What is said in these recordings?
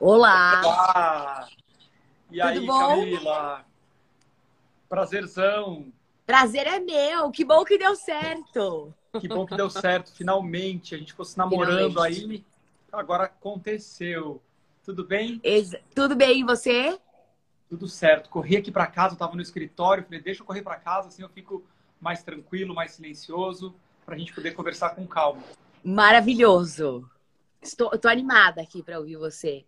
Olá! Olá! E Tudo aí, bom? Camila? Prazerzão! Prazer é meu, que bom que deu certo. Que bom que deu certo, finalmente. A gente fosse namorando Finalmente. aí, agora aconteceu. Tudo bem? Ex- Tudo bem, e você? Tudo certo. Corri aqui para casa, estava no escritório, falei, deixa eu correr para casa, assim eu fico mais tranquilo, mais silencioso, para a gente poder conversar com calma. Maravilhoso. Estou, tô animada aqui para ouvir você.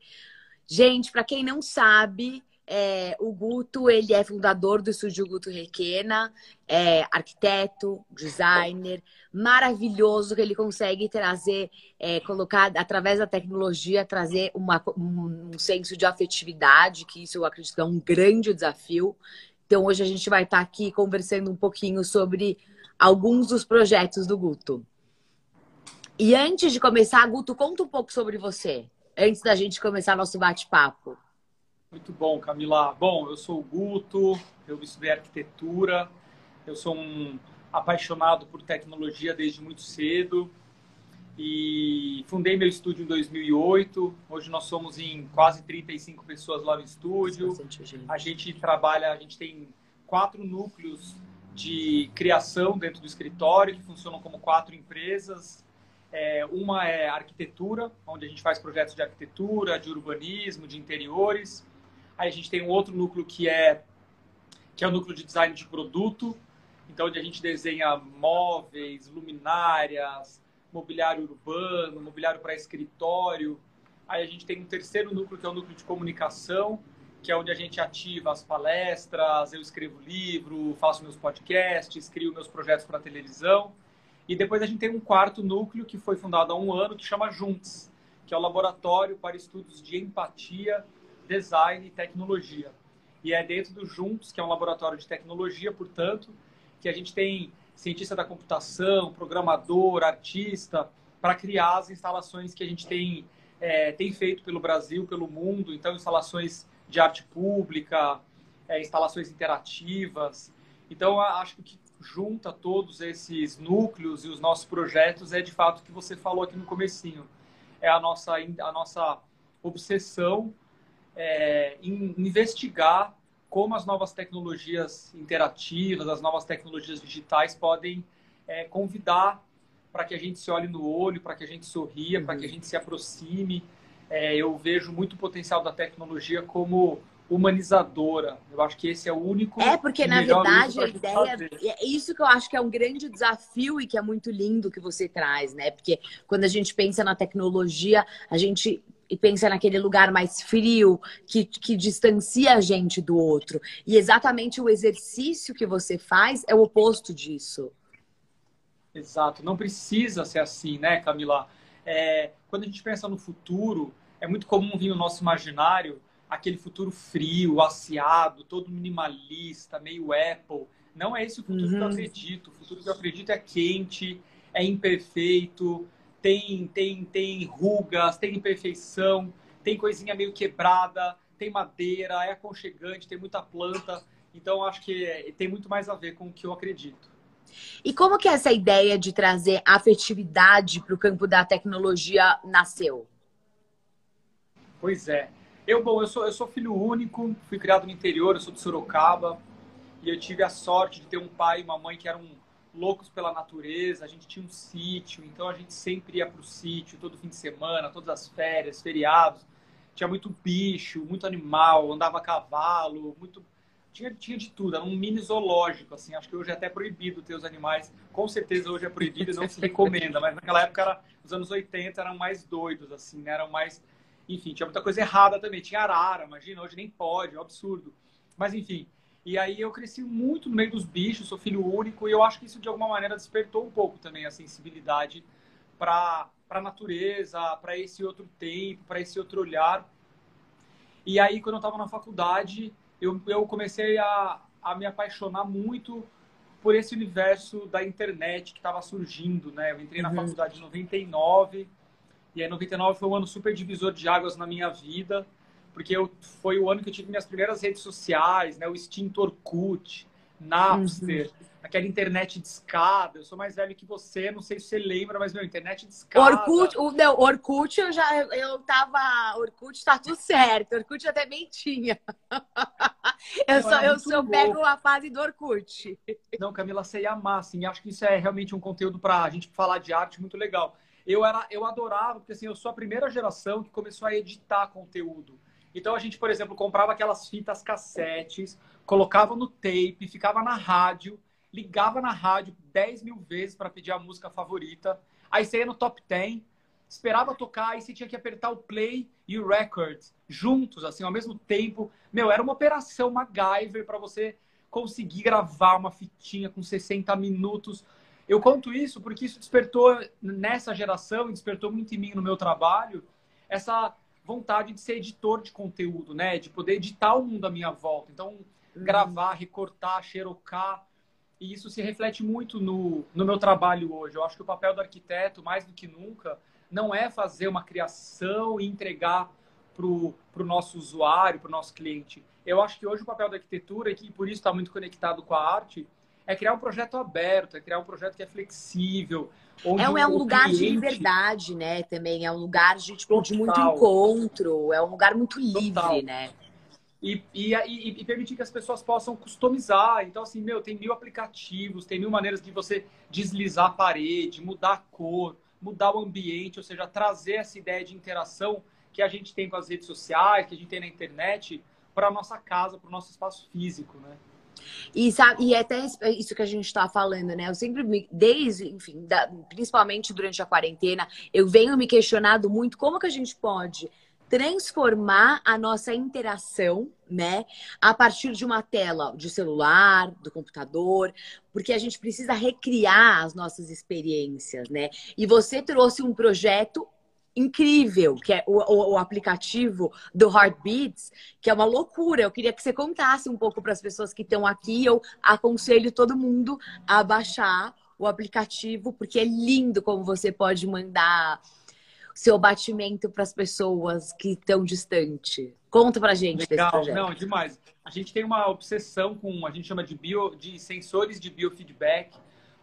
Gente, para quem não sabe, é, o Guto, ele é fundador do estúdio Guto Requena, é arquiteto, designer, maravilhoso que ele consegue trazer, é, colocar através da tecnologia, trazer uma- um, um senso de afetividade, que isso eu acredito é um grande desafio. Então hoje a gente vai estar aqui conversando um pouquinho sobre alguns dos projetos do Guto. E antes de começar, Guto, conta um pouco sobre você, antes da gente começar nosso bate-papo. Muito bom, Camila. Bom, eu sou o Guto, eu estudei arquitetura, eu sou um apaixonado por tecnologia desde muito cedo e fundei meu estúdio em 2008. Hoje nós somos em quase 35 pessoas lá no estúdio. Gente. A gente trabalha, a gente tem quatro núcleos de criação dentro do escritório que funcionam como quatro empresas. É, uma é arquitetura, onde a gente faz projetos de arquitetura, de urbanismo, de interiores. Aí a gente tem um outro núcleo que é que é o núcleo de design de produto, então onde a gente desenha móveis, luminárias, mobiliário urbano, mobiliário para escritório. Aí a gente tem um terceiro núcleo que é o núcleo de comunicação, que é onde a gente ativa as palestras, eu escrevo livro, faço meus podcasts, crio meus projetos para televisão. E depois a gente tem um quarto núcleo que foi fundado há um ano, que chama Juntos, que é o Laboratório para Estudos de Empatia, Design e Tecnologia. E é dentro do Juntos, que é um laboratório de tecnologia, portanto, que a gente tem cientista da computação, programador, artista, para criar as instalações que a gente tem, é, tem feito pelo Brasil, pelo mundo. Então, instalações de arte pública, é, instalações interativas. Então, acho que junta todos esses núcleos e os nossos projetos é, de fato, o que você falou aqui no comecinho. É a nossa, a nossa obsessão é, em investigar como as novas tecnologias interativas, as novas tecnologias digitais podem é, convidar para que a gente se olhe no olho, para que a gente sorria, para que a gente se aproxime. É, eu vejo muito o potencial da tecnologia como humanizadora. Eu acho que esse é o único. É, porque e na verdade a ideia. fazer. É isso que eu acho que é um grande desafio e que é muito lindo que você traz, né? Porque quando a gente pensa na tecnologia, a gente pensa naquele lugar mais frio, que, que distancia a gente do outro. E exatamente o exercício que você faz é o oposto disso. Exato, não precisa ser assim, né, Camila? É, quando a gente pensa no futuro, é muito comum vir no nosso imaginário aquele futuro frio, aciado, todo minimalista, meio Apple. Não é esse o futuro que eu Uhum. acredito. O futuro que eu acredito é quente, é imperfeito, tem, tem, tem rugas, tem imperfeição, tem coisinha meio quebrada, tem madeira, é aconchegante, tem muita planta. Então, acho que é- tem muito mais a ver com o que eu acredito. E como que essa ideia de trazer afetividade para o campo da tecnologia nasceu? Pois é. Eu, bom, eu sou, eu sou filho único, fui criado no interior, eu sou de Sorocaba, e eu tive a sorte de ter um pai e uma mãe que eram loucos pela natureza, a gente tinha um sítio, então a gente sempre ia para o sítio, todo fim de semana, todas as férias, feriados. Tinha muito bicho, muito animal, andava a cavalo, muito... Tinha, tinha de tudo, era um mini zoológico, assim. Acho que hoje é até proibido ter os animais. Com certeza hoje é proibido e não se recomenda, mas naquela época, era, os anos 80, eram mais doidos, assim, né? Eram mais enfim, tinha muita coisa errada também. Tinha arara, imagina, hoje nem pode, é um absurdo. Mas enfim, e aí eu cresci muito no meio dos bichos, sou filho único, e eu acho que isso de alguma maneira despertou um pouco também a sensibilidade para a natureza, para esse outro tempo, para esse outro olhar. E aí, quando eu estava na faculdade, eu, eu comecei a, a me apaixonar muito por esse universo da internet que estava surgindo, né? Eu entrei na Uhum. faculdade em 99, e aí 99 foi um ano super divisor de águas na minha vida, porque eu, foi o ano que eu tive minhas primeiras redes sociais, né? O extinto Orkut, Napster, aquela internet de escada. Eu sou mais velho que você, não sei se você lembra, mas meu, internet de escada. Orkut, o, não, Orkut eu já eu tava. Orkut tá tudo certo. Orkut até bem tinha. eu só, eu só pego a fase do Orkut. Não, Camila, você ia amar, assim. Acho que isso é realmente um conteúdo para a gente falar de arte muito legal. Eu, era, eu adorava, porque assim, eu sou a primeira geração que começou a editar conteúdo. Então a gente, por exemplo, comprava aquelas fitas cassetes, colocava no tape, ficava na rádio ligava na rádio 10 mil vezes para pedir a música favorita. Aí você ia no top 10, esperava tocar, aí você tinha que apertar o play e o record juntos, assim, ao mesmo tempo. Meu, era uma operação MacGyver para você conseguir gravar uma fitinha com 60 minutos. Eu conto isso porque isso despertou nessa geração e despertou muito em mim no meu trabalho essa vontade de ser editor de conteúdo, né? De poder editar o mundo à minha volta. Então, uhum. gravar, recortar, xerocar, e isso se reflete muito no, no meu trabalho hoje. Eu acho que o papel do arquiteto, mais do que nunca, não é fazer uma criação e entregar para o nosso usuário, para o nosso cliente. Eu acho que hoje o papel da arquitetura, e que por isso está muito conectado com a arte, é criar um projeto aberto, é criar um projeto que é flexível. é, um, é um lugar cliente... de liberdade, né? Também é um lugar de, tipo, de muito encontro, é um lugar muito livre, Total. né? e, e, e, e, permitir que as pessoas possam customizar. Então, assim, meu, tem mil aplicativos, tem mil maneiras de você deslizar a parede, mudar a cor, mudar o ambiente, ou seja, trazer essa ideia de interação que a gente tem com as redes sociais, que a gente tem na internet, para a nossa casa, para o nosso espaço físico, né? E, sabe, e é até isso que a gente está falando, né? Eu sempre me, desde, enfim, da, principalmente durante a quarentena, eu venho me questionando muito como que a gente pode transformar a nossa interação, né, a partir de uma tela de celular, do computador, porque a gente precisa recriar as nossas experiências, né? E você trouxe um projeto incrível, que é o, o, o, aplicativo do Heartbeats, que é uma loucura. Eu queria que você contasse um pouco para as pessoas que estão aqui. Eu aconselho todo mundo a baixar o aplicativo, porque é lindo como você pode mandar seu batimento para as pessoas que estão distante? Conta pra gente Legal, não, demais. A gente tem uma obsessão com, a gente chama de bio, de sensores de biofeedback,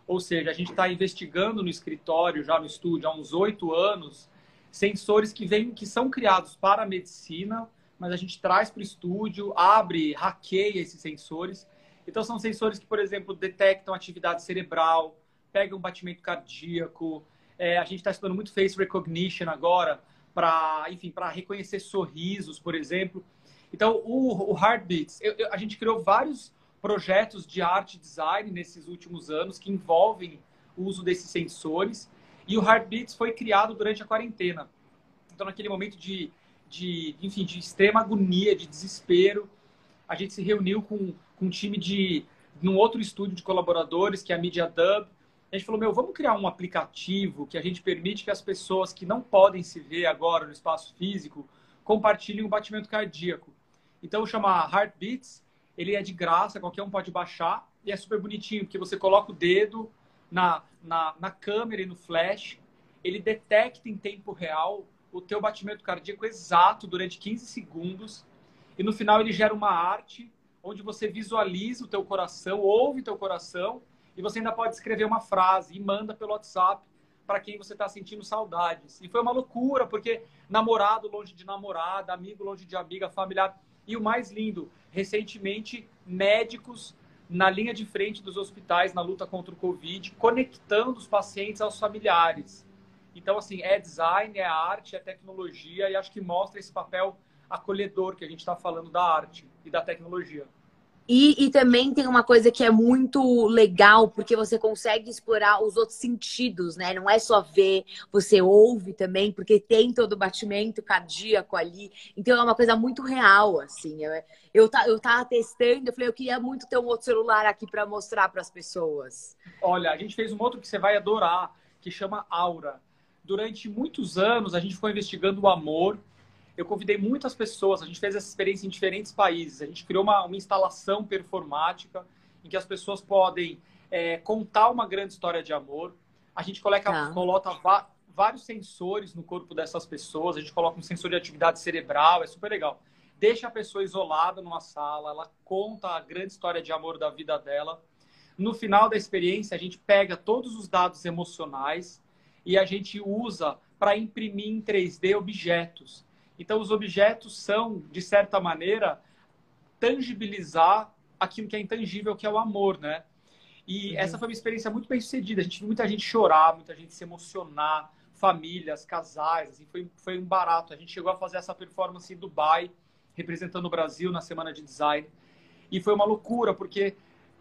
ou seja, a gente está investigando no escritório, já no estúdio, há uns oito anos, sensores que vêm, que são criados para a medicina, mas a gente traz para o estúdio, abre, hackeia esses sensores. Então são sensores que, por exemplo, detectam atividade cerebral, pegam batimento cardíaco, é, a gente está estudando muito face recognition agora para, enfim, para reconhecer sorrisos, por exemplo. Então, o, o Heartbeats, eu, eu, a gente criou vários projetos de arte design nesses últimos anos que envolvem o uso desses sensores. E o Heartbeats foi criado durante a quarentena. Então, naquele momento de, de, enfim, de extrema agonia, de desespero, a gente se reuniu com, com um time de num outro estúdio de colaboradores, que é a Media Dub, a gente falou, meu, vamos criar um aplicativo que a gente permite que as pessoas que não podem se ver agora no espaço físico compartilhem o batimento cardíaco. Então, chama Heartbeats, ele é de graça, qualquer um pode baixar, e é super bonitinho, porque você coloca o dedo na, na, na câmera e no flash, ele detecta em tempo real o teu batimento cardíaco exato durante 15 segundos, e no final ele gera uma arte onde você visualiza o teu coração, ouve o teu coração, e você ainda pode escrever uma frase e manda pelo WhatsApp para quem você está sentindo saudades. E foi uma loucura, porque namorado longe de namorada, amigo longe de amiga, familiar. E o mais lindo, recentemente, médicos na linha de frente dos hospitais na luta contra o Covid, conectando os pacientes aos familiares. Então, assim, é design, é arte, é tecnologia, e acho que mostra esse papel acolhedor que a gente está falando da arte e da tecnologia. E, e também tem uma coisa que é muito legal, porque você consegue explorar os outros sentidos, né? Não é só ver, você ouve também, porque tem todo o batimento cardíaco ali. Então é uma coisa muito real, assim. Eu, eu, eu tava testando, eu falei, eu queria muito ter um outro celular aqui para mostrar para as pessoas. Olha, a gente fez um outro que você vai adorar, que chama Aura. Durante muitos anos, a gente foi investigando o amor eu convidei muitas pessoas, a gente fez essa experiência em diferentes países. A gente criou uma, uma instalação performática em que as pessoas podem é, contar uma grande história de amor. A gente coloca, ah. coloca vários sensores no corpo dessas pessoas. A gente coloca um sensor de atividade cerebral, é super legal. Deixa a pessoa isolada numa sala, ela conta a grande história de amor da vida dela. no final da experiência, a gente pega todos os dados emocionais e a gente usa para imprimir em 3D objetos. Então, os objetos são, de certa maneira, tangibilizar aquilo que é intangível, que é o amor, né? E uhum. essa foi uma experiência muito bem sucedida. A gente viu muita gente chorar, muita gente se emocionar, famílias, casais, assim, foi, foi um barato. A gente chegou a fazer essa performance em Dubai, representando o Brasil na semana de design. E foi uma loucura, porque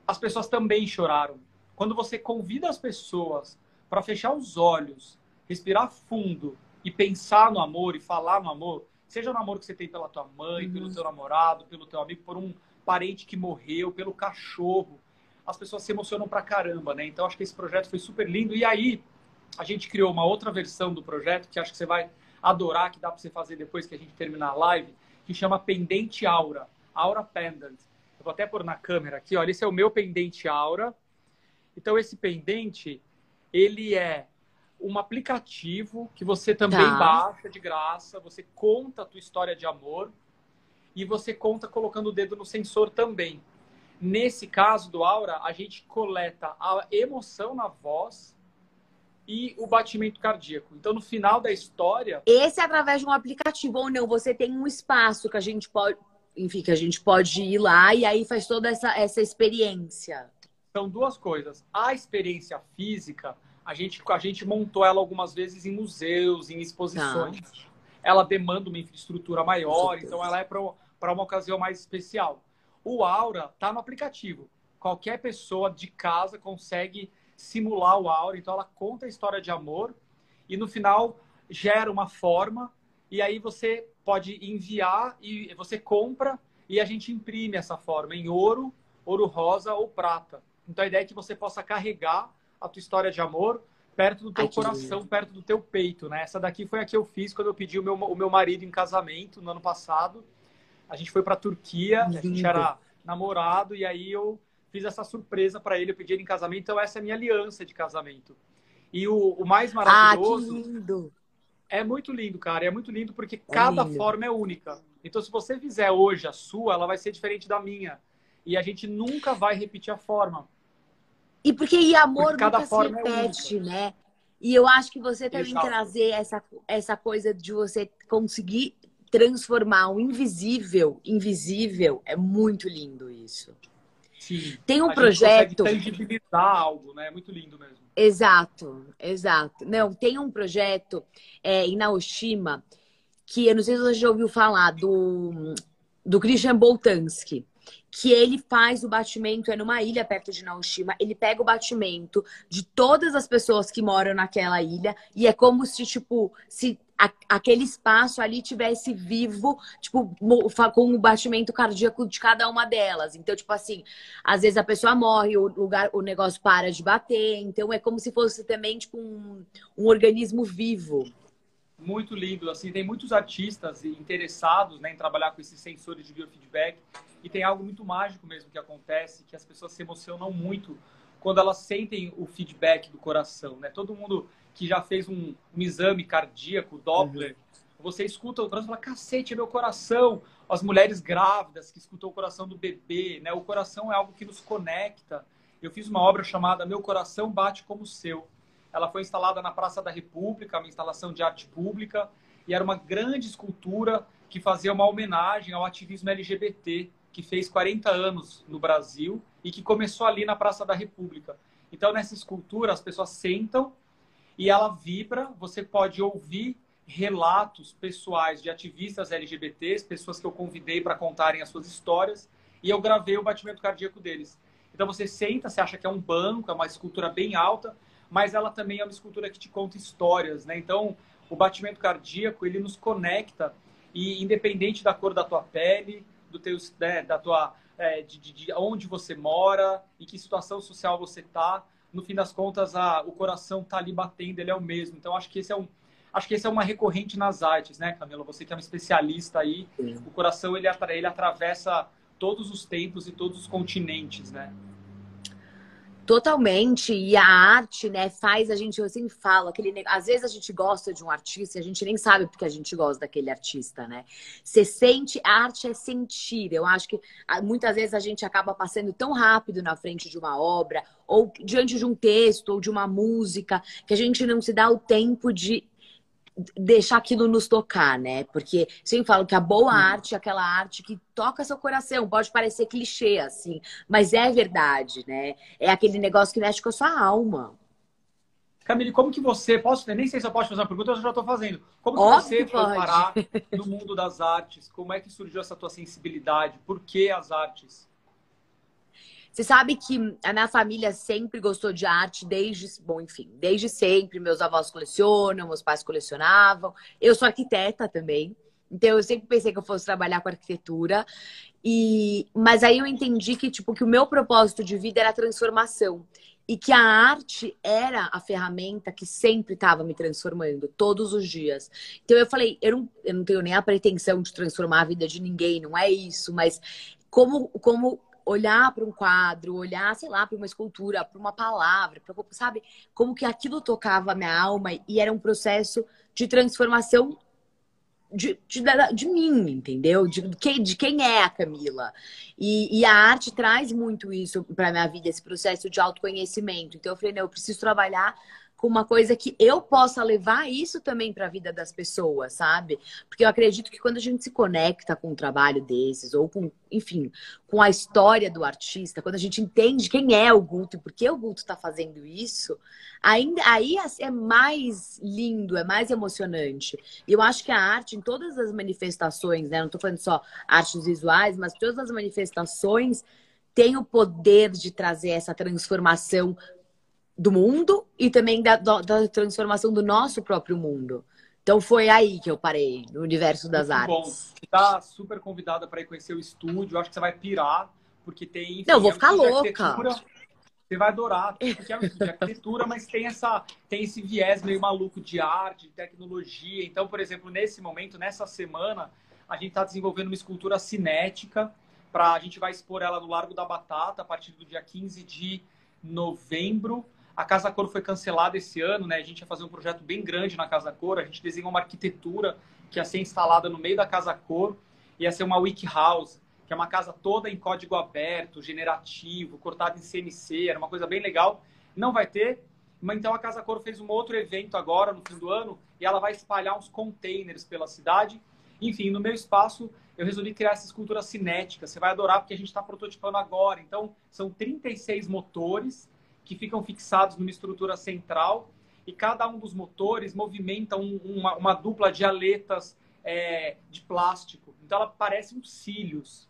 as pessoas também choraram. Quando você convida as pessoas para fechar os olhos, respirar fundo e pensar no amor e falar no amor, seja no amor que você tem pela tua mãe, uhum. pelo teu namorado, pelo teu amigo, por um parente que morreu, pelo cachorro, as pessoas se emocionam pra caramba, né? Então acho que esse projeto foi super lindo. E aí a gente criou uma outra versão do projeto que acho que você vai adorar, que dá para você fazer depois que a gente terminar a live, que chama Pendente Aura, Aura Pendant. Eu vou até pôr na câmera aqui, olha, esse é o meu pendente Aura. Então esse pendente, ele é um aplicativo que você também tá. baixa de graça, você conta a tua história de amor e você conta colocando o dedo no sensor também. Nesse caso do Aura, a gente coleta a emoção na voz e o batimento cardíaco. Então, no final da história. Esse é através de um aplicativo ou não? Você tem um espaço que a gente pode, enfim, que a gente pode ir lá e aí faz toda essa, essa experiência. São duas coisas. A experiência física, a gente, a gente montou ela algumas vezes em museus, em exposições. Tá. Ela demanda uma infraestrutura maior, então ela é para uma ocasião mais especial. O Aura está no aplicativo. Qualquer pessoa de casa consegue simular o Aura. Então, ela conta a história de amor e no final gera uma forma. E aí você pode enviar e você compra e a gente imprime essa forma em ouro, ouro rosa ou prata. Então, a ideia é que você possa carregar a tua história de amor perto do teu Ai, coração, perto do teu peito, né? Essa daqui foi a que eu fiz quando eu pedi o meu, o meu marido em casamento no ano passado. A gente foi para Turquia, Lindo. a gente era namorado e aí eu fiz essa surpresa para ele, eu pedi ele em casamento, então essa é a minha aliança de casamento. E o, o mais maravilhoso. Ah, que lindo! É muito lindo, cara. É muito lindo porque é cada lindo. forma é única. Então, se você fizer hoje a sua, ela vai ser diferente da minha. E a gente nunca vai repetir a forma. E porque e amor porque nunca se é repete, é né? E eu acho que você também Exato. trazer essa, essa coisa de você conseguir transformar o invisível invisível é muito lindo isso. Sim. Tem um a projeto. Gente tangibilizar algo, né? É muito lindo mesmo. Exato, exato. Não, tem um projeto é, em Naoshima que eu não sei se você já ouviu falar do, do Christian Boltanski que ele faz o batimento, é numa ilha perto de Naoshima, ele pega o batimento de todas as pessoas que moram naquela ilha e é como se, tipo, se a, aquele espaço ali tivesse vivo, tipo, com o batimento cardíaco de cada uma delas. Então, tipo assim, às vezes a pessoa morre, o lugar, o negócio para de bater, então é como se fosse também, tipo, um, um organismo vivo muito lindo. Assim, tem muitos artistas interessados né, em trabalhar com esses sensores de biofeedback e tem algo muito mágico mesmo que acontece, que as pessoas se emocionam muito quando elas sentem o feedback do coração, né? Todo mundo que já fez um, um exame cardíaco, Doppler, uhum. você escuta o coração e fala, cacete, é meu coração. As mulheres grávidas que escutam o coração do bebê, né? O coração é algo que nos conecta. Eu fiz uma obra chamada Meu Coração Bate Como o Seu ela foi instalada na Praça da República, uma instalação de arte pública, e era uma grande escultura que fazia uma homenagem ao ativismo LGBT, que fez 40 anos no Brasil e que começou ali na Praça da República. Então, nessa escultura, as pessoas sentam e ela vibra. Você pode ouvir relatos pessoais de ativistas LGBTs, pessoas que eu convidei para contarem as suas histórias, e eu gravei o batimento cardíaco deles. Então, você senta, você acha que é um banco, é uma escultura bem alta, mas ela também é uma escultura que te conta histórias, né? Então, o batimento cardíaco, ele nos conecta e independente da cor da tua pele, do teu, né, da tua, é, de, de, de, onde você mora e que situação social você tá, no fim das contas, a, o coração tá ali batendo, ele é o mesmo. Então, acho que esse é um, acho que esse é uma recorrente nas artes, né, Camila? Você que é uma especialista aí, Sim. o coração ele, ele atravessa todos os tempos e todos os continentes, né? Totalmente. E a arte, né, faz a gente, eu sempre falo, aquele, às vezes a gente gosta de um artista e a gente nem sabe porque a gente gosta daquele artista, né? Você sente, a arte é sentir. Eu acho que muitas vezes a gente acaba passando tão rápido na frente de uma obra, ou diante de um texto, ou de uma música, que a gente não se dá o tempo de deixar aquilo nos tocar, né? Porque sempre falo que a boa arte é aquela arte que toca seu coração. Pode parecer clichê, assim, mas é verdade, né? É aquele negócio que mexe com a sua alma. Camille, como que você, posso, nem sei se eu posso fazer uma pergunta, eu já estou fazendo. Como que Óbvio você foi parar no mundo das artes? Como é que surgiu essa tua sensibilidade? Por que as artes? Você sabe que a minha família sempre gostou de arte desde, bom, enfim, desde sempre. Meus avós colecionam, meus pais colecionavam. Eu sou arquiteta também. Então eu sempre pensei que eu fosse trabalhar com arquitetura. E mas aí eu entendi que tipo que o meu propósito de vida era a transformação e que a arte era a ferramenta que sempre estava me transformando todos os dias. Então eu falei, eu não, eu não tenho nem a pretensão de transformar a vida de ninguém, não é isso, mas como como olhar para um quadro, olhar, sei lá, para uma escultura, para uma palavra, pra, sabe? Como que aquilo tocava a minha alma e era um processo de transformação de, de, de mim, entendeu? De, de, quem é a Camila. E, e a arte traz muito isso para minha vida, esse processo de autoconhecimento. Então eu falei, não, eu preciso trabalhar com uma coisa que eu possa levar isso também para a vida das pessoas, sabe? Porque eu acredito que quando a gente se conecta com um trabalho desses, ou com, enfim, com a história do artista, quando a gente entende quem é o Guto e por que o Guto está fazendo isso, ainda aí é mais lindo, é mais emocionante. E eu acho que a arte, em todas as manifestações, né? Não estou falando só artes visuais, mas todas as manifestações tem o poder de trazer essa transformação do mundo e também da, da transformação do nosso próprio mundo. Então foi aí que eu parei, no universo das Muito artes. Bom, tá super convidada para ir conhecer o estúdio. Acho que você vai pirar, porque tem. Enfim, Não, vou é ficar louca. Você vai adorar, porque é um de arquitetura, mas tem, essa, tem esse viés meio maluco de arte, de tecnologia. Então, por exemplo, nesse momento, nessa semana, a gente está desenvolvendo uma escultura cinética. Pra, a gente vai expor ela no Largo da Batata a partir do dia 15 de novembro. A Casa Cor foi cancelada esse ano, né? A gente ia fazer um projeto bem grande na Casa Cor. A gente desenhou uma arquitetura que ia ser instalada no meio da Casa Cor. Ia ser uma wiki house, que é uma casa toda em código aberto, generativo, cortada em CNC. Era uma coisa bem legal. Não vai ter. Mas então a Casa Cor fez um outro evento agora, no fim do ano, e ela vai espalhar uns containers pela cidade. Enfim, no meu espaço, eu resolvi criar essa escultura cinética. Você vai adorar porque a gente está prototipando agora. Então, são 36 motores que ficam fixados numa estrutura central e cada um dos motores movimenta um, uma, uma, dupla de aletas é, de plástico. Então ela parece uns cílios.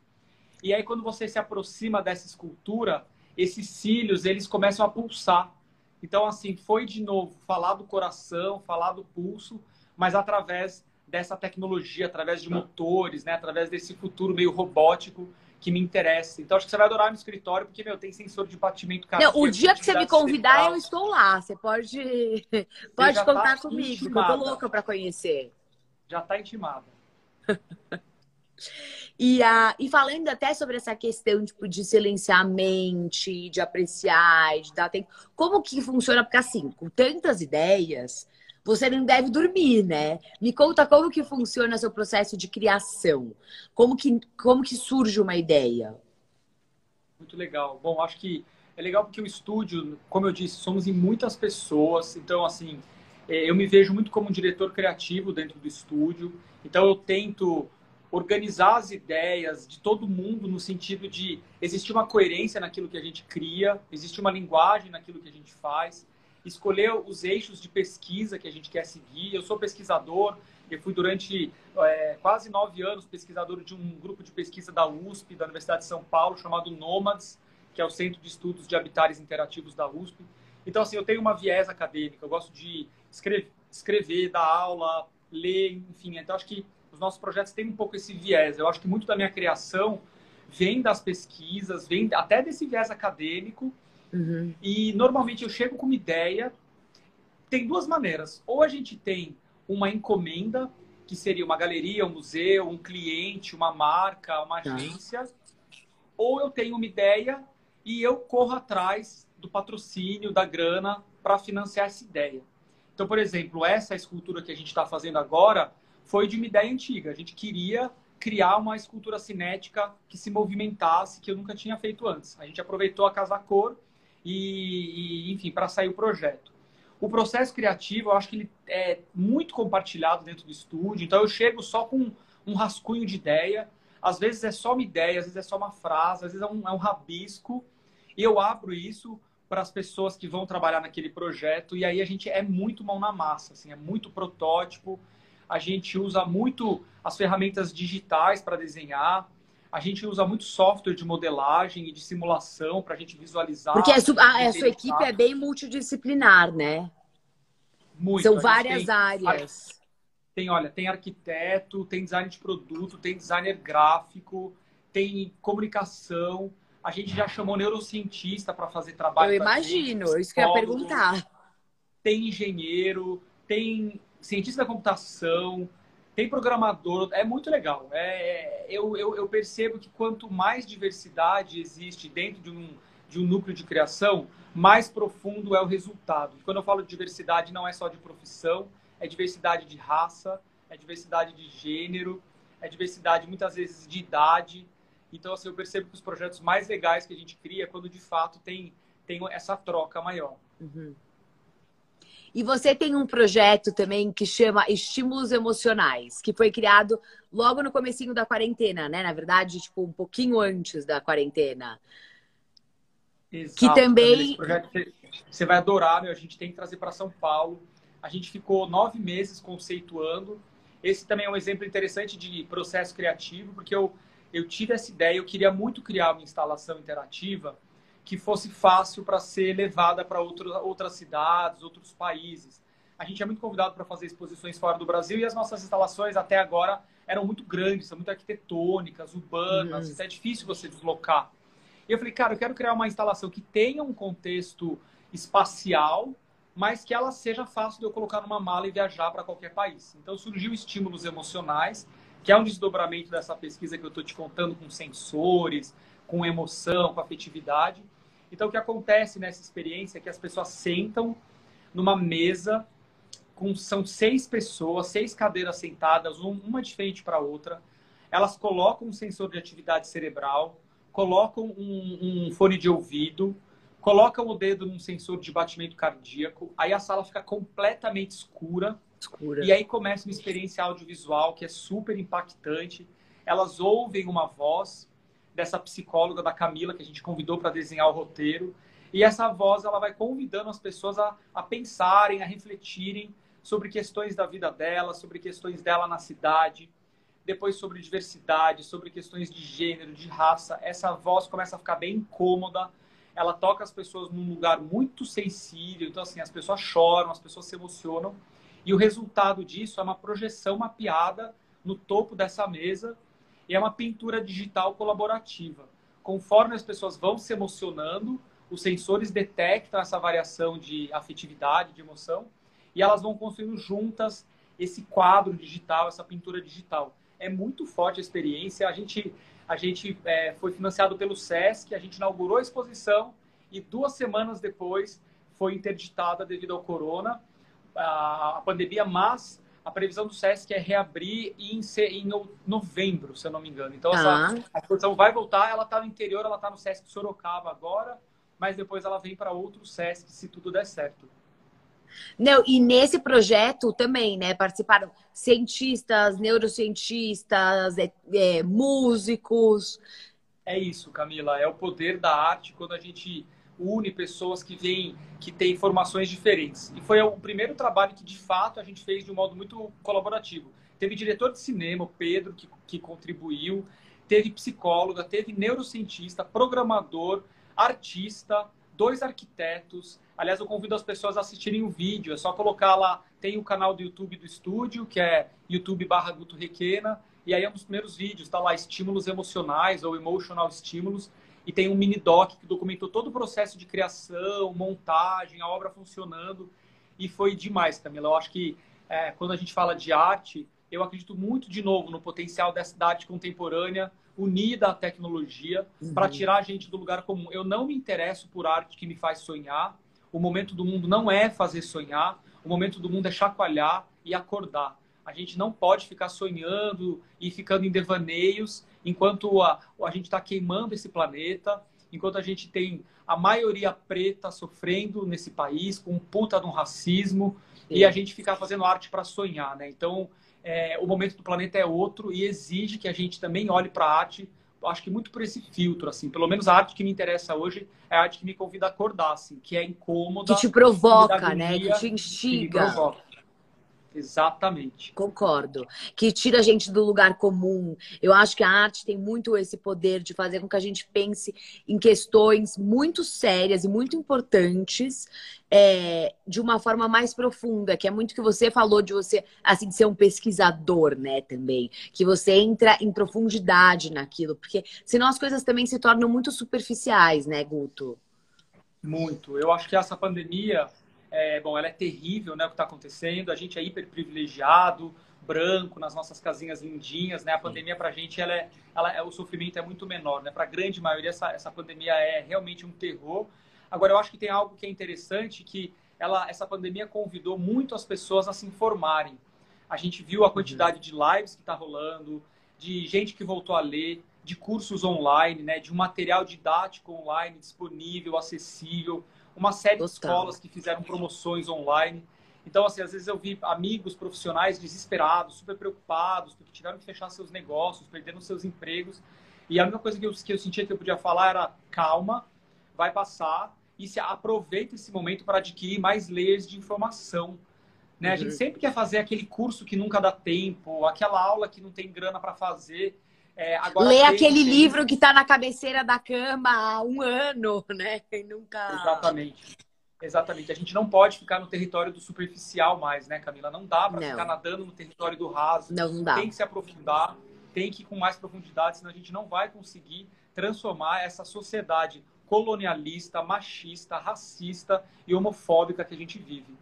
E aí quando você se aproxima dessa escultura, esses cílios eles começam a pulsar. Então assim foi de novo falar do coração, falar do pulso, mas através dessa tecnologia, através de motores, né, através desse futuro meio robótico que me interessa. Então acho que você vai adorar no escritório, porque, meu, tem sensor de batimento cardíaco. Não, o dia que você me convidar, eu estou lá. Você pode, pode tá contar tá comigo, intimada. eu tô louca para conhecer. Já está intimada. e, a, e falando até sobre essa questão tipo, de silenciar a mente, de apreciar, de dar tempo. Como que funciona? Porque assim, com tantas ideias, você não deve dormir, né? Me conta como que funciona seu processo de criação. Como que, como que surge uma ideia? Muito legal. Bom, acho que é legal porque o estúdio, como eu disse, somos em muitas pessoas. Então, assim, é, eu me vejo muito como um diretor criativo dentro do estúdio. Então, eu tento organizar as ideias de todo mundo no sentido de existir uma coerência naquilo que a gente cria, existe uma linguagem naquilo que a gente faz escolher os eixos de pesquisa que a gente quer seguir. Eu sou pesquisador, eu fui durante é, quase nove anos pesquisador de um grupo de pesquisa da USP, da Universidade de São Paulo, chamado Nomads, que é o Centro de Estudos de Habitares Interativos da USP. Então, assim, eu tenho uma viés acadêmica, eu gosto de escrever, escrever dar aula, ler, enfim. Então, acho que os nossos projetos têm um pouco esse viés. Eu acho que muito da minha criação vem das pesquisas, vem até desse viés acadêmico, Uhum. E normalmente eu chego com uma ideia. Tem duas maneiras. Ou a gente tem uma encomenda, que seria uma galeria, um museu, um cliente, uma marca, uma tá. agência. Ou eu tenho uma ideia e eu corro atrás do patrocínio, da grana para financiar essa ideia. Então, por exemplo, essa escultura que a gente está fazendo agora foi de uma ideia antiga. A gente queria criar uma escultura cinética que se movimentasse, que eu nunca tinha feito antes. A gente aproveitou a casa cor e, e enfim, para sair o projeto. O processo criativo, eu acho que ele é muito compartilhado dentro do estúdio. Então, eu chego só com um rascunho de ideia. Às vezes é só uma ideia, às vezes é só uma frase, às vezes é um, é um rabisco. E eu abro isso para as pessoas que vão trabalhar naquele projeto. E aí a gente é muito mão na massa, assim, é muito protótipo. A gente usa muito as ferramentas digitais para desenhar. A gente usa muito software de modelagem e de simulação para a gente visualizar. Porque a, a, a sua equipe é bem multidisciplinar, né? Muito. São várias tem, áreas. Tem, olha, tem arquiteto, tem design de produto, tem designer gráfico, tem comunicação. A gente já chamou neurocientista para fazer trabalho. Eu imagino, gente, isso que eu ia perguntar. Tem engenheiro, tem cientista da computação, tem programador, é muito legal. É, eu, eu, eu, percebo que quanto mais diversidade existe dentro de um, de um núcleo de criação, mais profundo é o resultado. E quando eu falo de diversidade, não é só de profissão, é diversidade de raça, é diversidade de gênero, é diversidade muitas vezes de idade. Então, assim, eu percebo que os projetos mais legais que a gente cria é quando de fato tem, tem essa troca maior. Uhum. E você tem um projeto também que chama Estímulos Emocionais, que foi criado logo no comecinho da quarentena, né? Na verdade, tipo, um pouquinho antes da quarentena. Exato, que também... projeto você vai adorar, meu. A gente tem que trazer para São Paulo. A gente ficou nove meses conceituando. Esse também é um exemplo interessante de processo criativo, porque eu, eu tive essa ideia, eu queria muito criar uma instalação interativa que fosse fácil para ser levada para outras cidades, outros países. A gente é muito convidado para fazer exposições fora do Brasil e as nossas instalações até agora eram muito grandes, são muito arquitetônicas, urbanas, uhum. é difícil você deslocar. E eu falei, cara, eu quero criar uma instalação que tenha um contexto espacial, mas que ela seja fácil de eu colocar numa mala e viajar para qualquer país. Então surgiu estímulos emocionais, que é um desdobramento dessa pesquisa que eu estou te contando com sensores, com emoção, com afetividade. Então, o que acontece nessa experiência é que as pessoas sentam numa mesa com são seis pessoas, seis cadeiras sentadas, uma de frente para a outra. Elas colocam um sensor de atividade cerebral, colocam um, um, fone de ouvido, colocam o dedo num sensor de batimento cardíaco. Aí a sala fica completamente escura. Escura. E aí começa uma experiência audiovisual que é super impactante. Elas ouvem uma voz dessa psicóloga da Camila que a gente convidou para desenhar o roteiro. E essa voz ela vai convidando as pessoas a, a pensarem, a refletirem sobre questões da vida dela, sobre questões dela na cidade, depois sobre diversidade, sobre questões de gênero, de raça. Essa voz começa a ficar bem incômoda. Ela toca as pessoas num lugar muito sensível. Então, assim, as pessoas choram, as pessoas se emocionam. E o resultado disso é uma projeção mapeada no topo dessa mesa e é uma pintura digital colaborativa. Conforme as pessoas vão se emocionando, os sensores detectam essa variação de afetividade, de emoção, e elas vão construindo juntas esse quadro digital, essa pintura digital. É muito forte a experiência. A gente, a gente é, foi financiado pelo SESC, a gente inaugurou a exposição e duas semanas depois foi interditada devido ao corona, a, pandemia, mas a previsão do SESC é reabrir em, em novembro, se eu não me engano. Então, essa, ah. a exposição vai voltar, ela está no interior, ela está no SESC Sorocaba agora, mas depois ela vem para outro SESC, se tudo der certo. Não, e nesse projeto também, né, participaram cientistas, neurocientistas, é, é, músicos. É isso, Camila, é o poder da arte quando a gente une pessoas que vêm, que têm formações diferentes. E foi o primeiro trabalho que, de fato, a gente fez de um modo muito colaborativo. Teve diretor de cinema, o Pedro, que, que contribuiu, teve psicóloga, teve neurocientista, programador, artista, dois arquitetos. Aliás, eu convido as pessoas a assistirem o vídeo. É só colocar lá, tem o canal do YouTube do estúdio, que é youtube barra Guto Requena, e aí é um dos primeiros vídeos, está lá, estímulos emocionais ou emotional estímulos e tem um mini doc que documentou todo o processo de criação, montagem, a obra funcionando. E foi demais, Camila. Eu acho que é, quando a gente fala de arte, eu acredito muito, de novo, no potencial dessa arte contemporânea unida à tecnologia uhum. para tirar a gente do lugar comum. Eu não me interesso por arte que me faz sonhar. O momento do mundo não é fazer sonhar. O momento do mundo é chacoalhar e acordar. A gente não pode ficar sonhando e ficando em devaneios enquanto a, a gente está queimando esse planeta, enquanto a gente tem a maioria preta sofrendo nesse país com um puta de um racismo Sim. e a gente ficar fazendo arte para sonhar, né? Então, é, o momento do planeta é outro e exige que a gente também olhe para a arte, acho que muito por esse filtro, assim. Pelo menos a arte que me interessa hoje é a arte que me convida a acordar, assim, que é incômoda. Que te provoca, né? Que te instiga. Que Exatamente. Concordo. Que tira a gente do lugar comum. Eu acho que a arte tem muito esse poder de fazer com que a gente pense em questões muito sérias e muito importantes é, de uma forma mais profunda, que é muito que você falou de você, assim, de ser um pesquisador, né, também. Que você entra em profundidade naquilo, porque senão as coisas também se tornam muito superficiais, né, Guto? Muito. Eu acho que essa pandemia é, bom, ela é terrível, né, o que está acontecendo. A gente é hiper privilegiado, branco, nas nossas casinhas lindinhas, né? A pandemia para a gente, ela é, ela é, o sofrimento é muito menor, né? Para a grande maioria, essa, essa pandemia é realmente um terror. Agora, eu acho que tem algo que é interessante, que ela, essa pandemia convidou muito as pessoas a se informarem. A gente viu a quantidade de lives que está rolando, de gente que voltou a ler, de cursos online, né? De um material didático online disponível, acessível uma série Total. de escolas que fizeram promoções online. Então, assim, às vezes eu vi amigos profissionais desesperados, super preocupados, porque tiveram que fechar seus negócios, perderam seus empregos. E a única coisa que eu, que eu sentia que eu podia falar era calma, vai passar e se aproveita esse momento para adquirir mais layers de informação. Né? Uhum. A gente uhum. sempre quer fazer aquele curso que nunca dá tempo, aquela aula que não tem grana para fazer. É, agora Lê aquele tem... livro que está na cabeceira da cama há um ano, né? E nunca. Exatamente. Exatamente. A gente não pode ficar no território do superficial mais, né, Camila? Não dá para ficar nadando no território do raso. Não, não dá. Tem que se aprofundar, tem que ir com mais profundidade, senão a gente não vai conseguir transformar essa sociedade colonialista, machista, racista e homofóbica que a gente vive.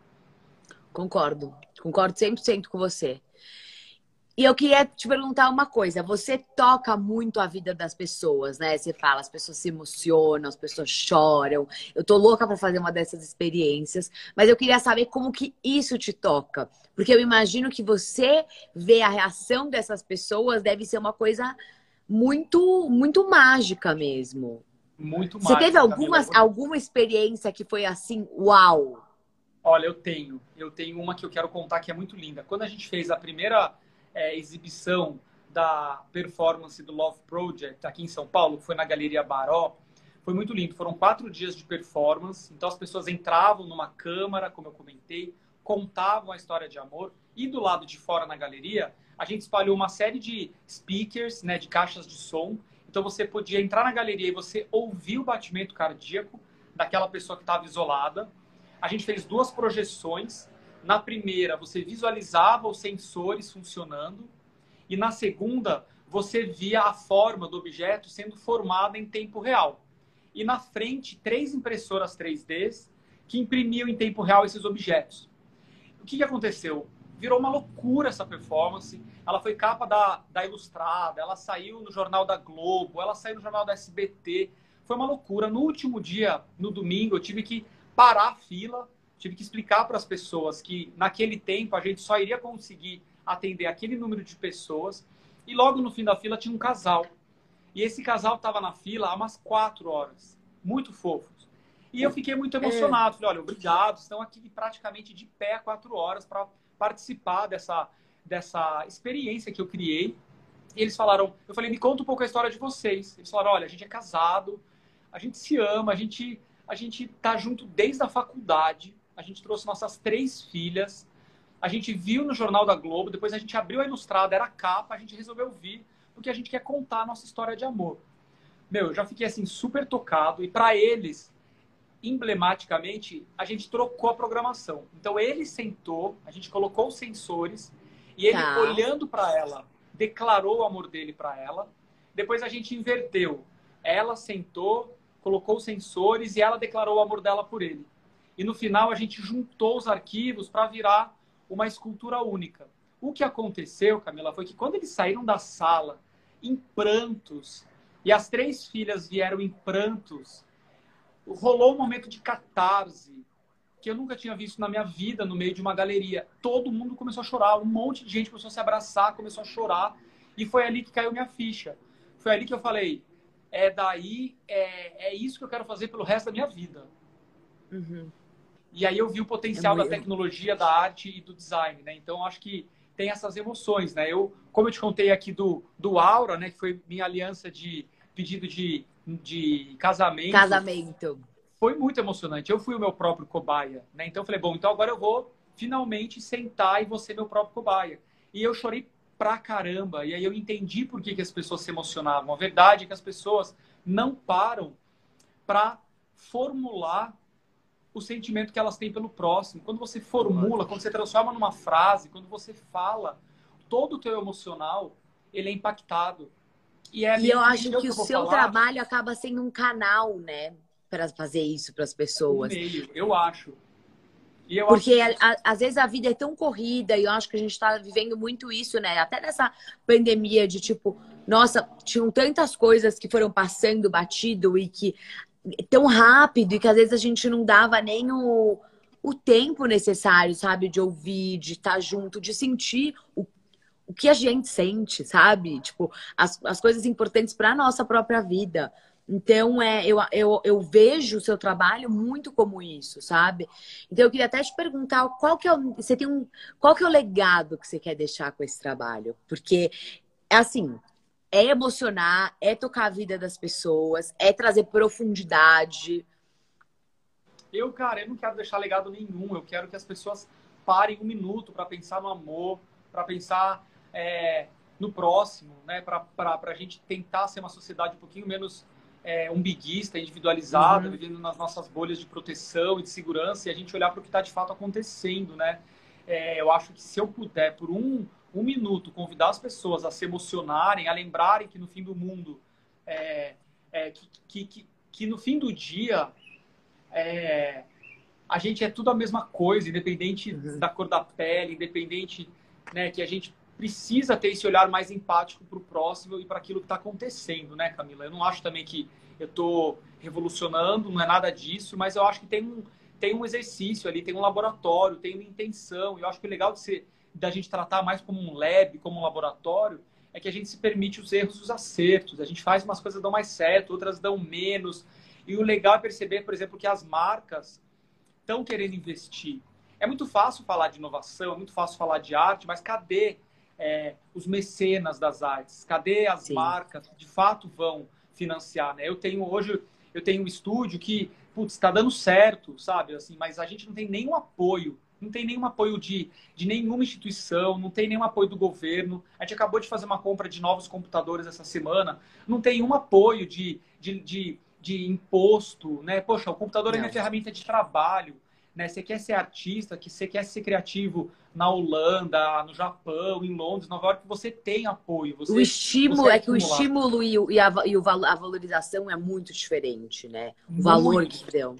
Concordo. Concordo 100% com você. E eu queria te perguntar uma coisa. Você toca muito a vida das pessoas, né? Você fala, as pessoas se emocionam, as pessoas choram. Eu tô louca para fazer uma dessas experiências, mas eu queria saber como que isso te toca. Porque eu imagino que você ver a reação dessas pessoas deve ser uma coisa muito, muito mágica mesmo. Muito Você teve alguma, alguma experiência que foi assim, uau? Olha, eu tenho. Eu tenho uma que eu quero contar que é muito linda. Quando a gente fez a primeira é, exibição da performance do Love Project aqui em São Paulo, que foi na Galeria Baró, foi muito lindo. Foram quatro dias de performance, então as pessoas entravam numa câmara, como eu comentei, contavam a história de amor, e do lado de fora na galeria, a gente espalhou uma série de speakers, né, de caixas de som. Então você podia entrar na galeria e você ouvir o batimento cardíaco daquela pessoa que estava isolada. A gente fez duas projeções na primeira, você visualizava os sensores funcionando, e na segunda, você via a forma do objeto sendo formada em tempo real. E na frente, três impressoras 3D que imprimiam em tempo real esses objetos. O que, que aconteceu? Virou uma loucura essa performance. Ela foi capa da, da Ilustrada, ela saiu no Jornal da Globo, ela saiu no Jornal da SBT. Foi uma loucura. No último dia, no domingo, eu tive que parar a fila tive que explicar para as pessoas que naquele tempo a gente só iria conseguir atender aquele número de pessoas. E logo no fim da fila tinha um casal. E esse casal estava na fila há umas quatro horas. Muito fofos. E eu fiquei muito emocionado. Falei, olha, obrigado, estão aqui praticamente de pé há quatro horas para participar dessa, dessa experiência que eu criei. E eles falaram, eu falei, me conta um pouco a história de vocês. Eles falaram, olha, a gente é casado, a gente se ama, a gente a gente tá junto desde a faculdade a gente trouxe nossas três filhas, a gente viu no Jornal da Globo, depois a gente abriu a ilustrada, era a capa, a gente resolveu vir, porque a gente quer contar a nossa história de amor. Meu, eu já fiquei assim super tocado e para eles, emblematicamente, a gente trocou a programação. Então ele sentou, a gente colocou os sensores e ele tá. olhando para ela, declarou o amor dele para ela. Depois a gente inverteu. Ela sentou, colocou os sensores e ela declarou o amor dela por ele. E no final a gente juntou os arquivos para virar uma escultura única. O que aconteceu, Camila, foi que quando eles saíram da sala em prantos e as três filhas vieram em prantos, rolou um momento de catarse que eu nunca tinha visto na minha vida no meio de uma galeria. Todo mundo começou a chorar, um monte de gente começou a se abraçar, começou a chorar, e foi ali que caiu minha ficha. Foi ali que eu falei: é daí, é, é isso que eu quero fazer pelo resto da minha vida. Uhum. E aí eu vi o potencial é da tecnologia, da arte e do design, né? Então acho que tem essas emoções, né? Eu, como eu te contei aqui do, do Aura, né? Que foi minha aliança de pedido de, de casamento. Casamento foi muito emocionante. Eu fui o meu próprio cobaia, né? Então eu falei, bom, então agora eu vou finalmente sentar e vou ser meu próprio cobaia. E eu chorei pra caramba. E aí eu entendi por que, que as pessoas se emocionavam. A verdade é que as pessoas não param para formular o sentimento que elas têm pelo próximo. Quando você formula, quando você transforma numa frase, quando você fala, todo o teu emocional, ele é impactado. E, é e eu acho que, que o seu falar. trabalho acaba sendo um canal, né? para fazer isso para as pessoas. meio, eu acho. Eu Porque acho... a, a, às vezes a vida é tão corrida e eu acho que a gente está vivendo muito isso, né? Até nessa pandemia de tipo, nossa, tinham tantas coisas que foram passando batido e que tão rápido e que às vezes a gente não dava nem o, o tempo necessário, sabe? De ouvir, de estar tá junto, de sentir o, o que a gente sente, sabe? Tipo, as, as coisas importantes para a nossa própria vida. Então, é, eu, eu, eu vejo o seu trabalho muito como isso, sabe? Então, eu queria até te perguntar qual que é o, você tem um, qual que é o legado que você quer deixar com esse trabalho? Porque, é assim, é emocionar, é tocar a vida das pessoas, é trazer profundidade. Eu, cara, eu não quero deixar legado nenhum. Eu quero que as pessoas parem um minuto para pensar no amor, para pensar é, no próximo, né? Para a gente tentar ser uma sociedade um pouquinho menos é, umbiguista, individualizada, uhum. vivendo nas nossas bolhas de proteção e de segurança, e a gente olhar para o que está de fato acontecendo, né? É, eu acho que se eu puder, por um, um minuto, convidar as pessoas a se emocionarem, a lembrarem que no fim do mundo, é, é, que, que, que, que, no fim do dia, é, a gente é tudo a mesma coisa, independente uhum. da cor da pele, independente, né, que a gente precisa ter esse olhar mais empático para o próximo e para aquilo que está acontecendo, né, Camila? Eu não acho também que eu estou revolucionando, não é nada disso, mas eu acho que tem um, tem um exercício ali, tem um laboratório, tem uma intenção. E eu acho que o legal de ser, da gente tratar mais como um lab, como um laboratório, é que a gente se permite os erros e os acertos. A gente faz umas coisas dão mais certo, outras dão menos. E o legal é perceber, por exemplo, que as marcas estão querendo investir. É muito fácil falar de inovação, é muito fácil falar de arte, mas cadê é, os mecenas das artes? Cadê as Sim. marcas que de fato vão financiar? Né? Eu tenho hoje eu tenho um estúdio que está dando certo, sabe? Assim, mas a gente não tem nenhum apoio, não tem nenhum apoio de, de nenhuma instituição, não tem nenhum apoio do governo. A gente acabou de fazer uma compra de novos computadores essa semana, não tem nenhum apoio de, de, de, de imposto, né? Poxa, o computador não. é minha ferramenta de trabalho né? Você quer ser artista, que você quer ser criativo na Holanda, no Japão, em Londres, Nova York, você tem apoio. Você, o estímulo é que o estímulo e, o, e, a, e a valorização é muito diferente, né? O muito. valor que dão.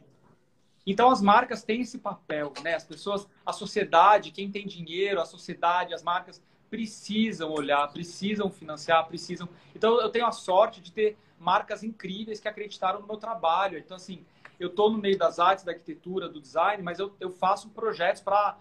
Então as marcas têm esse papel, né? As pessoas, a sociedade, quem tem dinheiro, a sociedade, as marcas precisam olhar, precisam financiar, precisam. Então eu tenho a sorte de ter marcas incríveis que acreditaram no meu trabalho. Então assim, eu estou no meio das artes, da arquitetura, do design, mas eu, eu faço projetos para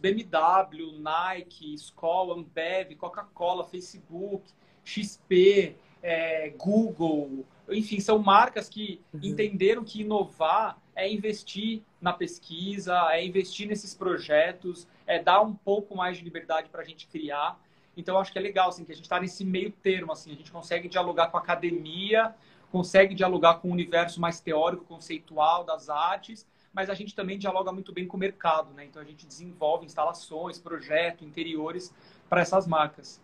BMW, Nike, escola, Ambev, Coca-Cola, Facebook, XP, é, Google, enfim, são marcas que uhum. entenderam que inovar é investir na pesquisa, é investir nesses projetos, é dar um pouco mais de liberdade para a gente criar. Então, acho que é legal assim, que a gente está nesse meio termo, assim, a gente consegue dialogar com a academia, consegue dialogar com o universo mais teórico, conceitual das artes, mas a gente também dialoga muito bem com o mercado, né? Então a gente desenvolve instalações, projetos, interiores para essas marcas.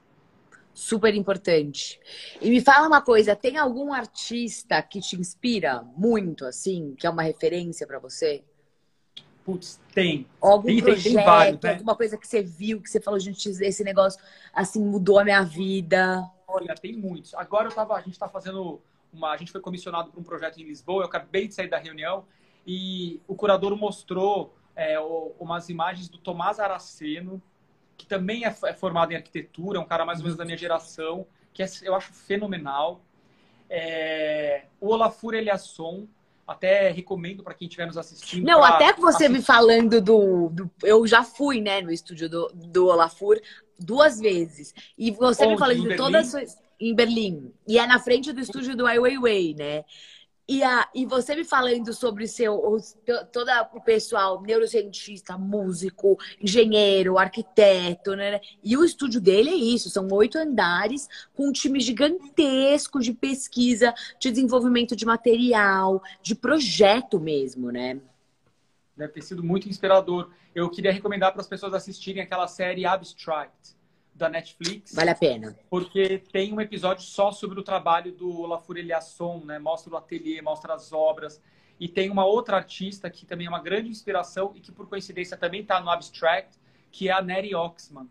Super importante. E me fala uma coisa, tem algum artista que te inspira muito, assim, que é uma referência para você? Putz, tem. Algum tem, projeto, tem, tem vários, né? alguma coisa que você viu, que você falou, gente, esse negócio, assim, mudou a minha vida. Olha, tem muitos. Agora eu tava, a gente está fazendo uma, a gente foi comissionado para um projeto em Lisboa, eu acabei de sair da reunião e o curador mostrou é, umas imagens do Tomás Araceno, que também é, é formado em arquitetura, é um cara mais ou menos da minha geração, que é, eu acho fenomenal. É, o Olafur Eliasson, até recomendo para quem estiver nos assistindo. Não, até você assistir. me falando do, do, Eu já fui, né, no estúdio do, do Olafur duas vezes. E você Onde? me falando de todas as. Em Berlim. E é na frente do estúdio do Ai Weiwei, né? E, a, e você me falando sobre seu, o, todo o pessoal, neurocientista, músico, engenheiro, arquiteto, né? E o estúdio dele é isso, são oito andares com um time gigantesco de pesquisa, de desenvolvimento de material, de projeto mesmo, né? Deve ter sido muito inspirador. Eu queria recomendar para as pessoas assistirem aquela série Abstract da Netflix. Vale a pena. Porque tem um episódio só sobre o trabalho do Olafur Eliasson, né? Mostra o ateliê, mostra as obras. E tem uma outra artista que também é uma grande inspiração e que, por coincidência, também está no Abstract, que é a Neri Oxman.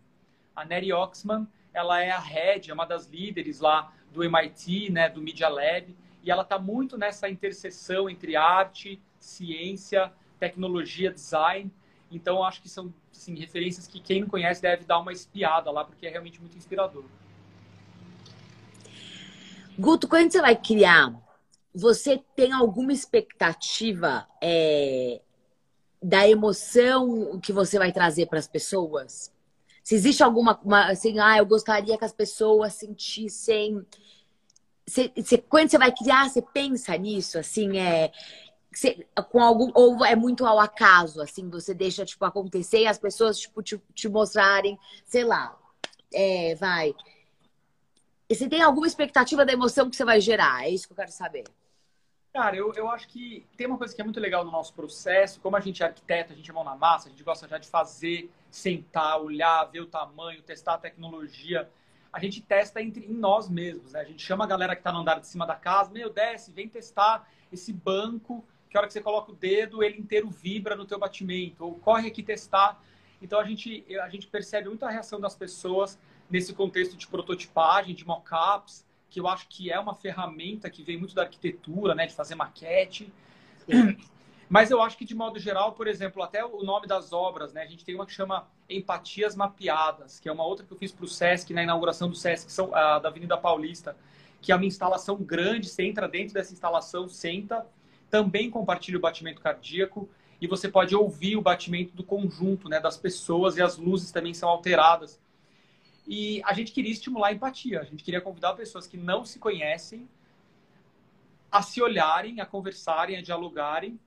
A Neri Oxman, ela é a head, é uma das líderes lá do MIT, né, do Media Lab, e ela está muito nessa interseção entre arte, ciência, tecnologia, design. Então, acho que são assim, referências que quem não conhece deve dar uma espiada lá, porque é realmente muito inspirador. Guto, quando você vai criar, você tem alguma expectativa é, da emoção que você vai trazer para as pessoas? Se existe alguma, uma, assim, ah, eu gostaria que as pessoas sentissem. Você, você, quando você vai criar, você pensa nisso, assim, é, com algum ou é muito ao acaso, assim, você deixa tipo acontecer e as pessoas tipo te, te mostrarem, sei lá, é, vai. E você tem alguma expectativa da emoção que você vai gerar? É isso que eu quero saber. Cara, eu, eu acho que tem uma coisa que é muito legal no nosso processo, como a gente é arquiteto, a gente é mão na massa, a gente gosta já de fazer, sentar, olhar, ver o tamanho, testar a tecnologia. A gente testa entre em nós mesmos, né? A gente chama a galera que está no andar de cima da casa, meu, desce, vem testar esse banco que a hora que você coloca o dedo, ele inteiro vibra no teu batimento, ou corre aqui testar. Então a gente, a gente percebe muito a reação das pessoas nesse contexto de prototipagem, de mockups, que eu acho que é uma ferramenta que vem muito da arquitetura, né, de fazer maquete. Sim. Mas eu acho que, de modo geral, por exemplo, até o nome das obras, né? A gente tem uma que chama Empatias Mapeadas, que é uma outra que eu fiz para o Sesc, na inauguração do Sesc São, uh, da Avenida Paulista, que é uma instalação grande, você entra dentro dessa instalação, senta, também compartilha o batimento cardíaco e você pode ouvir o batimento do conjunto, né, das pessoas e as luzes também são alteradas. E a gente queria estimular a empatia, a gente queria convidar pessoas que não se conhecem a se olharem, a conversarem, a dialogarem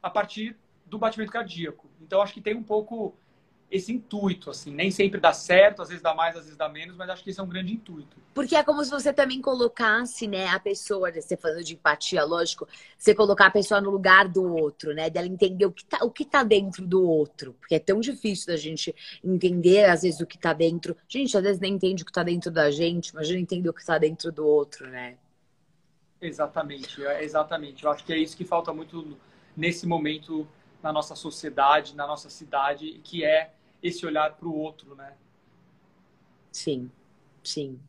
a partir do batimento cardíaco. Então acho que tem um pouco esse intuito, assim. Nem sempre dá certo, às vezes dá mais, às vezes dá menos, mas acho que esse é um grande intuito. Porque é como se você também colocasse, né, a pessoa, você falando de empatia, lógico, você colocar a pessoa no lugar do outro, né? Dela entender o que tá, o que tá dentro do outro. Porque é tão difícil da gente entender, às vezes, o que tá dentro. Gente, às vezes nem entende o que tá dentro da gente, mas já entende o que tá dentro do outro, né? Exatamente, é, exatamente. Eu acho que é isso que falta muito nesse momento na nossa sociedade, na nossa cidade, que é esse olhar para o outro, né? Sim, sim.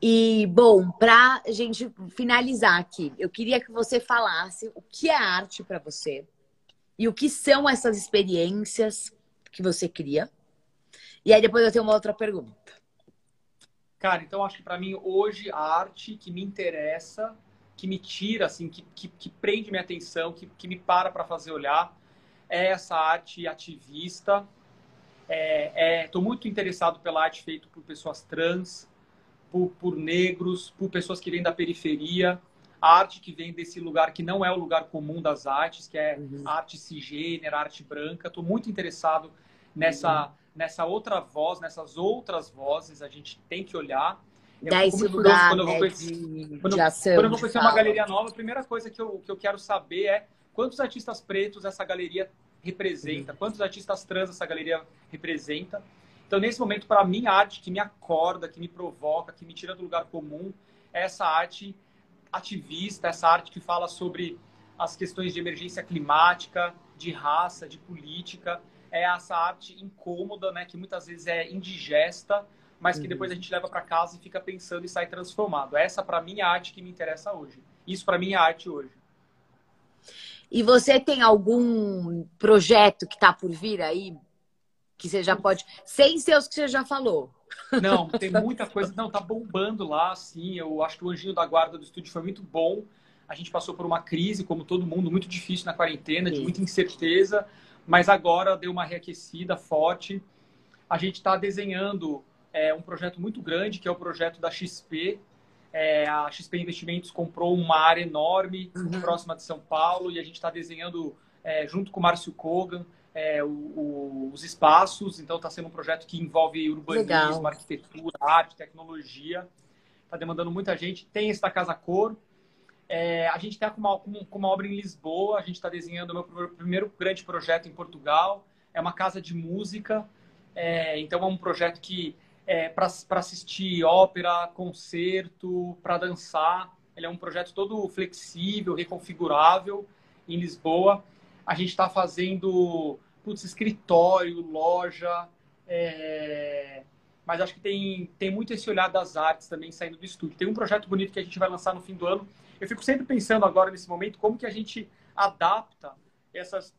E, bom, para a gente finalizar aqui, eu queria que você falasse o que é arte para você e o que são essas experiências que você cria. E aí depois eu tenho uma outra pergunta. Cara, então acho que para mim hoje a arte que me interessa, que me tira, assim, que, que, que prende minha atenção, que, que me para para fazer olhar, é essa arte ativista. Estou é, é, muito interessado pela arte feita por pessoas trans, por, por negros, por pessoas que vêm da periferia. A arte que vem desse lugar que não é o lugar comum das artes, que é uhum. arte cisgênera, arte branca. Estou muito interessado nessa, uhum. nessa outra voz, nessas outras vozes. A gente tem que olhar. É esse lugar quando eu vou de, quando, de ação, quando eu vou conhecer uma galeria nova, a primeira coisa que eu, que eu quero saber é quantos artistas pretos essa galeria representa, uhum. quantos artistas trans essa galeria representa. Então, nesse momento, para mim, a arte que me acorda, que me provoca, que me tira do lugar comum, é essa arte ativista, essa arte que fala sobre as questões de emergência climática, de raça, de política. É essa arte incômoda, né, que muitas vezes é indigesta, mas que uhum. depois a gente leva para casa e fica pensando e sai transformado. Essa, para mim, é a arte que me interessa hoje. Isso, para mim, é arte hoje. E você tem algum projeto que está por vir aí? Que você já pode. Sem ser os que você já falou. Não, tem muita coisa. Não, tá bombando lá, assim. Eu acho que o Anjinho da Guarda do estúdio foi muito bom. A gente passou por uma crise, como todo mundo, muito difícil na quarentena, de muita incerteza, mas agora deu uma reaquecida forte. A gente está desenhando é, um projeto muito grande, que é o projeto da XP. É, a XP Investimentos comprou uma área enorme uhum. próxima de São Paulo e a gente está desenhando, é, junto com o Márcio Kogan, é, o, o, os espaços. Então, está sendo um projeto que envolve urbanismo, Legal. arquitetura, arte, tecnologia. Está demandando muita gente. Tem esse da Casa Cor. É, a gente está com uma, com uma obra em Lisboa. A gente está desenhando o meu primeiro grande projeto em Portugal. É uma casa de música. É, então, é um projeto que é para assistir ópera, concerto, para dançar. Ele é um projeto todo flexível, reconfigurável em Lisboa. A gente está fazendo putz, escritório, loja. É... Mas acho que tem, tem muito esse olhar das artes também saindo do estúdio. Tem um projeto bonito que a gente vai lançar no fim do ano. Eu fico sempre pensando agora, nesse momento, como que a gente adapta essas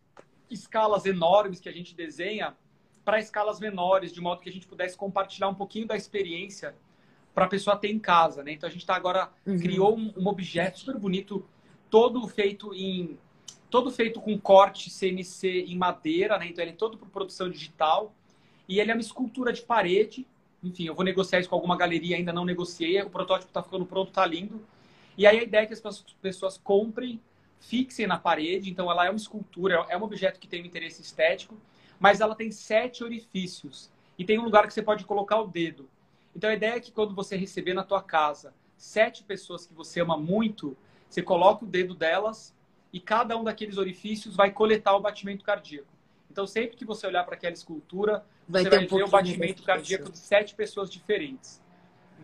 escalas enormes que a gente desenha para escalas menores, de modo que a gente pudesse compartilhar um pouquinho da experiência para a pessoa ter em casa, né? Então a gente está agora uhum. criou um, um, objeto super bonito, todo feito em todo feito com corte CNC em madeira, né? Então ele é todo por produção digital e ele é uma escultura de parede. Enfim, eu vou negociar isso com alguma galeria, ainda não negociei. O protótipo está ficando pronto, está lindo. E aí a ideia é que as pessoas comprem, fixem na parede. Então ela é uma escultura, é um objeto que tem um interesse estético, mas ela tem sete orifícios e tem um lugar que você pode colocar o dedo. Então a ideia é que quando você receber na tua casa sete pessoas que você ama muito, você coloca o dedo delas e cada um daqueles orifícios vai coletar o batimento cardíaco. Então, sempre que você olhar para aquela escultura, vai você vai um ver o batimento cardíaco de sete pessoas diferentes.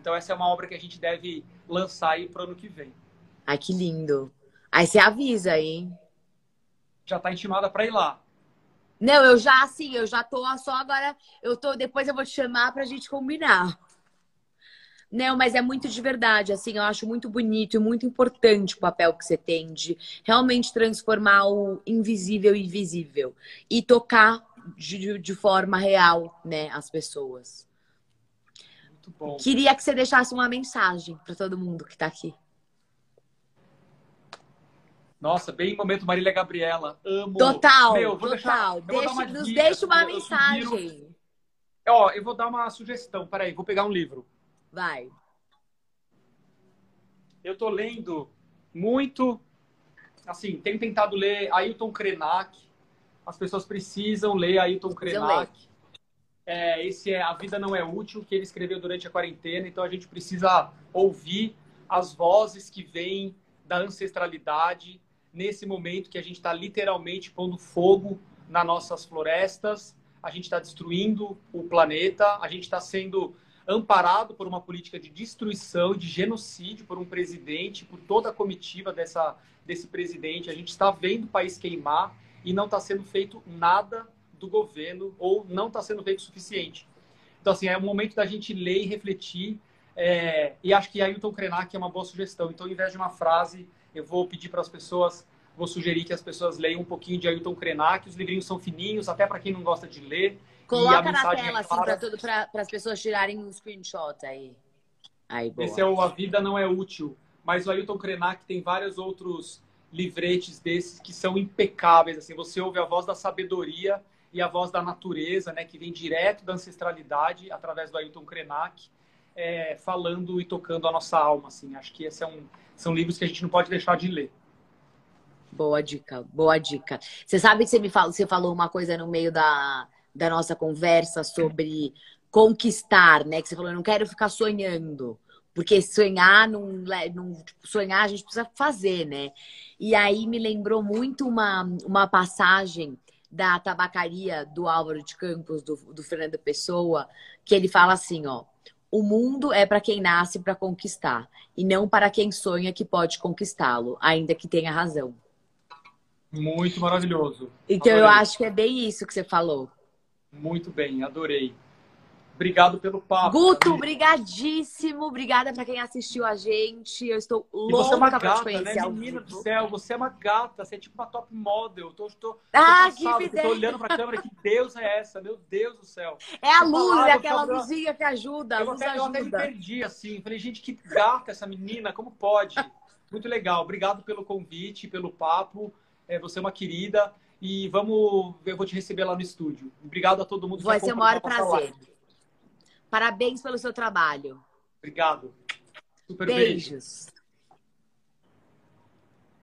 Então, essa é uma obra que a gente deve lançar aí para o ano que vem. Ai, que lindo. Aí você avisa, hein? Já está intimada para ir lá. Não, eu já, assim, eu já tô só agora. Eu tô. Depois eu vou te chamar para a gente combinar. Não, mas é muito de verdade, assim, eu acho muito bonito e muito importante o papel que você tem de realmente transformar o invisível em visível e tocar de, de forma real, né, as pessoas. Muito bom. Queria que você deixasse uma mensagem para todo mundo que está aqui. Nossa, bem momento Marília Gabriela. Amo. Total, Meu, total. Deixa, uma nos deixa uma mensagem. Eu. Ó, eu vou dar uma sugestão. Peraí, vou pegar um livro. Vai. Eu tô lendo muito, assim, tenho tentado ler Ailton Krenak. As pessoas precisam ler Ailton Krenak. É, esse é A Vida Não É Útil, que ele escreveu durante a quarentena. Então a gente precisa ouvir as vozes que vêm da ancestralidade nesse momento que a gente está literalmente pondo fogo nas nossas florestas, a gente está destruindo o planeta, a gente está sendo amparado por uma política de destruição, de genocídio por um presidente, por toda a comitiva dessa, desse presidente. A gente está vendo o país queimar e não está sendo feito nada do governo ou não está sendo feito o suficiente. Então, assim, é o momento da gente ler e refletir. É, e acho que Ailton Krenak é uma boa sugestão. Então, ao invés de uma frase, eu vou pedir para as pessoas, vou sugerir que as pessoas leiam um pouquinho de Ailton Krenak. Os livrinhos são fininhos, até para quem não gosta de ler. Coloca na tela, assim, para as pessoas tirarem um screenshot aí. aí boa. Esse é o A Vida Não É Útil. Mas o Ailton Krenak tem vários outros livretes desses que são impecáveis. Assim, você ouve a voz da sabedoria e a voz da natureza, né, que vem direto da ancestralidade através do Ailton Krenak, é, falando e tocando a nossa alma. Assim. Acho que esses é um, são livros que a gente não pode deixar de ler. Boa dica, boa dica. Você sabe que você me falou, você falou uma coisa no meio da, da nossa conversa sobre conquistar, né? Que você falou, eu não quero ficar sonhando. Porque sonhar, não, não tipo, sonhar a gente precisa fazer, né? E aí me lembrou muito uma, uma passagem da tabacaria do Álvaro de Campos, do, do Fernando Pessoa, que ele fala assim, ó. O mundo é para quem nasce para conquistar e não para quem sonha que pode conquistá-lo, ainda que tenha razão. Muito maravilhoso. Então Adorei. eu acho que é bem isso que você falou. Muito bem, adorei. Obrigado pelo papo. Guto, obrigadíssimo. Obrigada para quem assistiu a gente. Eu estou louca você é uma gata, te conhecer. né? Menina do céu, você é uma gata, você é tipo uma top model. Tô, tô, ah, tô que passado, tô olhando pra câmera, que Deus é essa? Meu Deus do céu. É a Eu luz, falava, é eu aquela falava, luzinha que ajuda. A Eu até, eu até me ajuda. perdi, assim. Falei, gente, que gata essa menina, como pode? Muito legal. Obrigado pelo convite, pelo papo. É, você é uma querida. E vamos, eu vou te receber lá no estúdio. Obrigado a todo mundo que Vai ser o maior a prazer. live. Parabéns pelo seu trabalho. Obrigado. Super beijo. Beijos.